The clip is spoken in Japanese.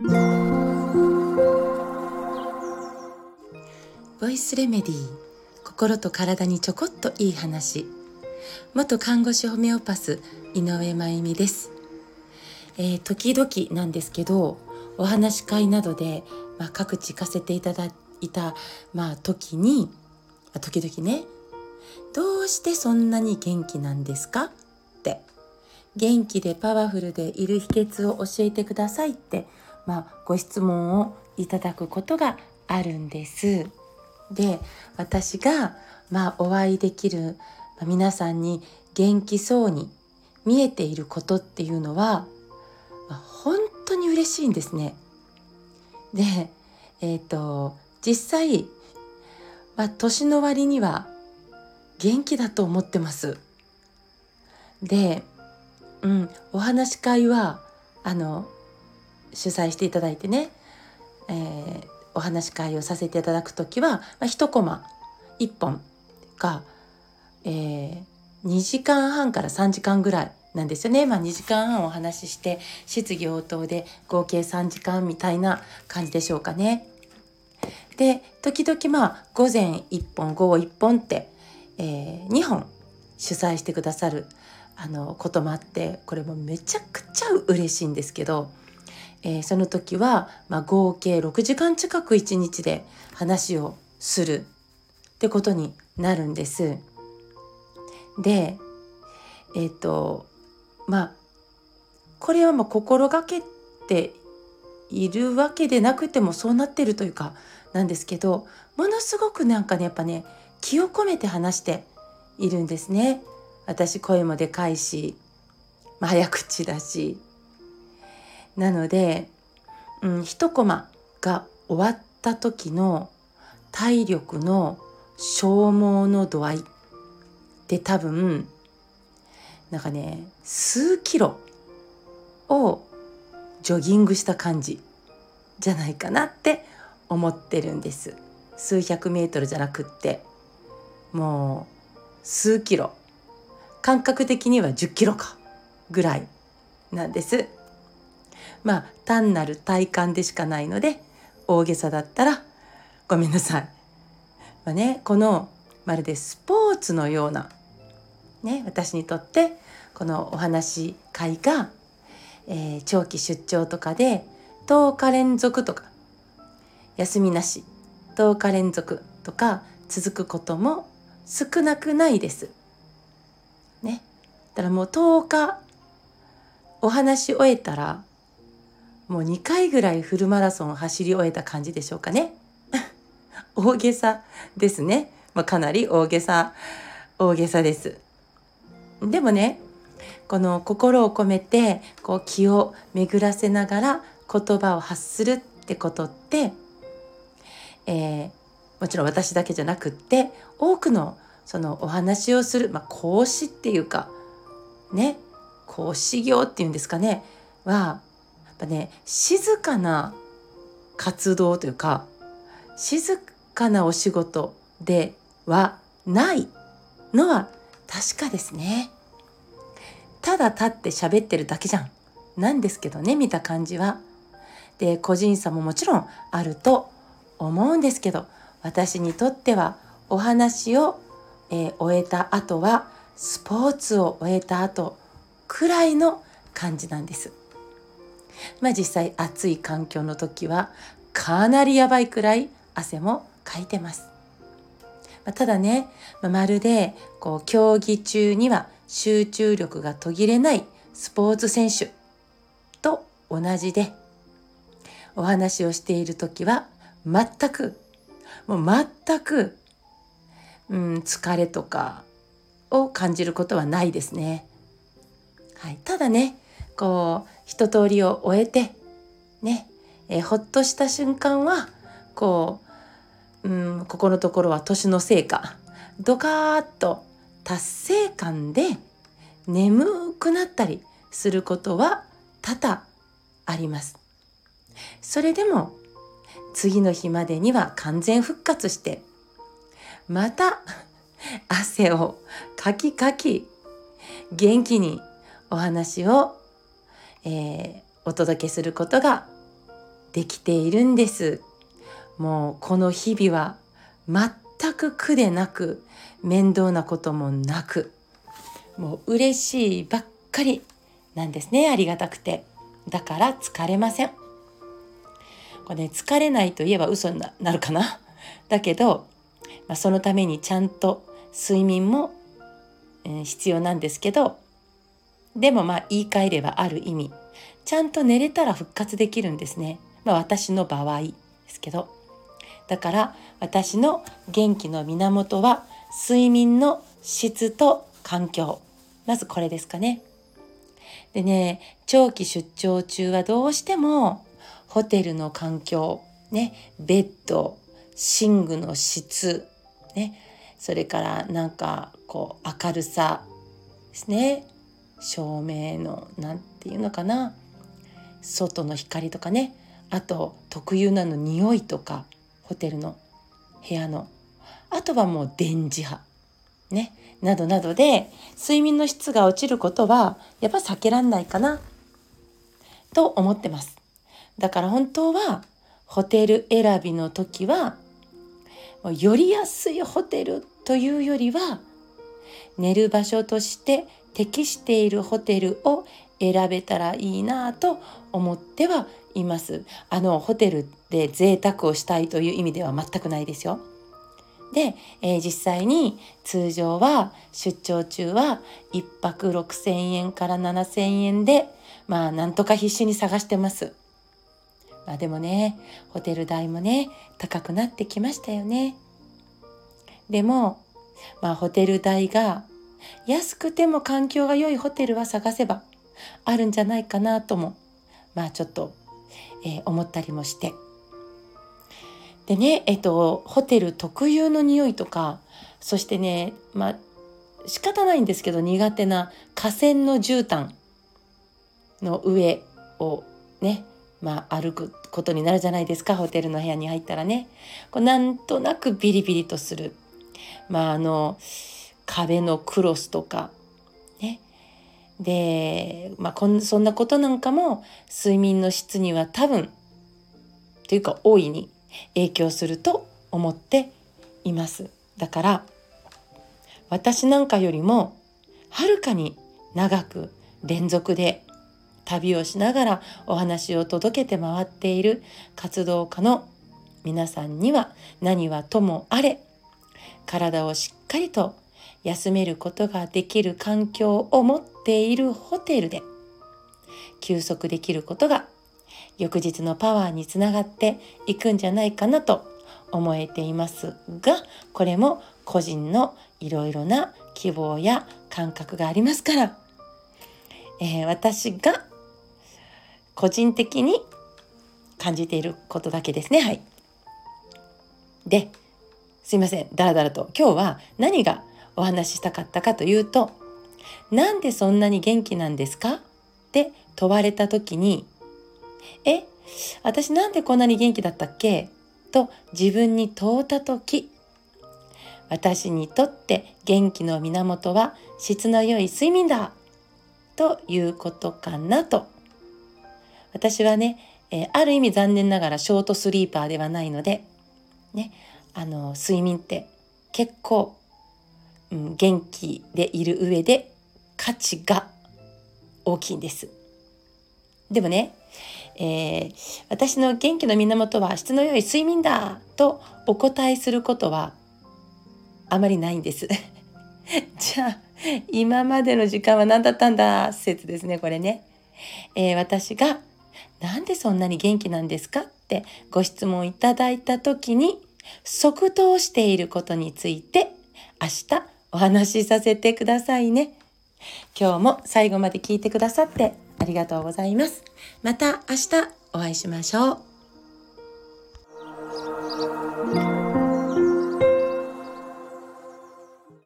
ボイスレメディー心と体にちょこっといい話。元看護師ホメオパス井上真由美です、えー、時々なんですけどお話し会などで、まあ、各地行かせていただいた、まあ、時に、ま、時々ねどうしてそんなに元気なんですか？って。元気でパワフルでいる秘訣を教えてくださいって、まあ、ご質問をいただくことがあるんです。で私がまあお会いできる、皆さんに元気そうに見えていることっていうのは、まあ、本当に嬉しいんですね。でえっ、ー、と実際、まあ、年の割には元気だと思ってます。で、うん、お話し会はあの主催していただいてね、えー、お話し会をさせていただく時は、まあ、1コマ1本が、えー、2時間半から3時間ぐらいなんですよね。まあ、2時間半お話しして質疑応答で合計3時間みたいな感じでしょうかね。で時々まあ午前1本午後1本って、えー、2本主催してくださるあのこともあってこれもめちゃくちゃ嬉しいんですけどえー、その時は、まあ、合計6時間近く1日で話をするってことになるんです。でえっ、ー、とまあこれはまあ心がけているわけでなくてもそうなってるというかなんですけどものすごくなんかねやっぱね気を込めて話しているんですね。私声もでかいし、まあ、早口だしなので、うん、一コマが終わった時の体力の消耗の度合いって多分なんかね数キロをジョギングした感じじゃないかなって思ってるんです。数百メートルじゃなくって。もう数キロ。感覚的には10キロかぐらいなんです。まあ単なる体感でしかないので大げさだったらごめんなさい。まあね、このまるでスポーツのような、ね、私にとってこのお話会が、えー、長期出張とかで10日連続とか休みなし10日連続とか続くことも少なくないです。ね。だからもう10日お話し終えたらもう2回ぐらいフルマラソンを走り終えた感じでしょうかね。大げさですね。まあ、かなり大げさ、大げさです。でもね、この心を込めてこう気を巡らせながら言葉を発するってことって、えー、もちろん私だけじゃなくって多くのそのお話をする、まあ、講師っていうかね講師業っていうんですかねはぱね静かな活動というか静かなお仕事ではないのは確かですね。ただ立って喋ってるだけじゃん。なんですけどね見た感じは。で個人差ももちろんあると思うんですけど私にとってはお話を、えー、終えた後はスポーツを終えた後くらいの感じなんです。まあ実際暑い環境の時はかなりやばいくらい汗もかいてます。まあ、ただね、まあ、まるでこう競技中には集中力が途切れないスポーツ選手と同じでお話をしている時は全くもう全く、うん、疲れとかを感じることはないですね。はい、ただねこう一通りを終えてね、え、ほっとした瞬間はこう、うん、ここのところは年のせいかドカーッと達成感で眠くなったりすることは多々あります。それでも次の日までには完全復活してまた汗をかきかき元気にお話をえー、お届けすることができているんです。もうこの日々は全く苦でなく面倒なこともなくもう嬉しいばっかりなんですね。ありがたくて。だから疲れません。これね疲れないといえば嘘になるかな。だけど、まあ、そのためにちゃんと睡眠も、えー、必要なんですけどでもまあ言い換えればある意味ちゃんと寝れたら復活できるんですね、まあ、私の場合ですけど。だから私の元気の源は睡眠の質と環境。まずこれですかね。でね長期出張中はどうしてもホテルの環境ねベッド寝具の質ねそれからなんかこう明るさですね。照明の何て言うのかな。外の光とかね。あと特有なの匂いとか。ホテルの部屋の。あとはもう電磁波ね。などなどで睡眠の質が落ちることはやっぱ避けらんないかな。と思ってます。だから本当はホテル選びの時はより安いホテルというよりは寝る場所として適しているホテルを選べたらいいなと思ってはいます。あのホテルで贅沢をしたいという意味では全くないですよ。で、えー、実際に通常は出張中は1泊6,000円から7,000円でまあなんとか必死に探してます。まあでもねホテル代もね高くなってきましたよね。でもまあホテル代が安くても環境が良いホテルは探せばあるんじゃないかなともまあちょっと、えー、思ったりもして。でねえっとホテル特有の匂いとかそしてねまあ仕方ないんですけど苦手な河川の絨毯の上をねまあ歩くことになるじゃないですかホテルの部屋に入ったらね。こうなんとなくビリビリとする。まああの壁のクロスとかね。で、まあ、こんそんなことなんかも睡眠の質には多分というか大いに影響すると思っています。だから私なんかよりもはるかに長く連続で旅をしながらお話を届けて回っている活動家の皆さんには何はともあれ体をしっかりと休めることができる環境を持っているホテルで休息できることが翌日のパワーにつながっていくんじゃないかなと思えていますがこれも個人のいろいろな希望や感覚がありますから、えー、私が個人的に感じていることだけですね。はい。ですいません。だらだらと。今日は何がお話ししたかったかというと「なんでそんなに元気なんですか?」って問われた時に「え私なんでこんなに元気だったっけ?」と自分に問うた時私にとって元気の源は質の良い睡眠だということかなと私はね、えー、ある意味残念ながらショートスリーパーではないのでねあの睡眠って結構うん、元気でいる上で価値が大きいんです。でもね、えー、私の元気の源は質の良い睡眠だとお答えすることはあまりないんです。じゃあ今までの時間は何だったんだ？説ですねこれね。えー、私が「なんでそんなに元気なんですか?」ってご質問いただいた時に即答していることについて明日お話しさせてくださいね。今日も最後まで聞いてくださってありがとうございます。また明日お会いしましょう。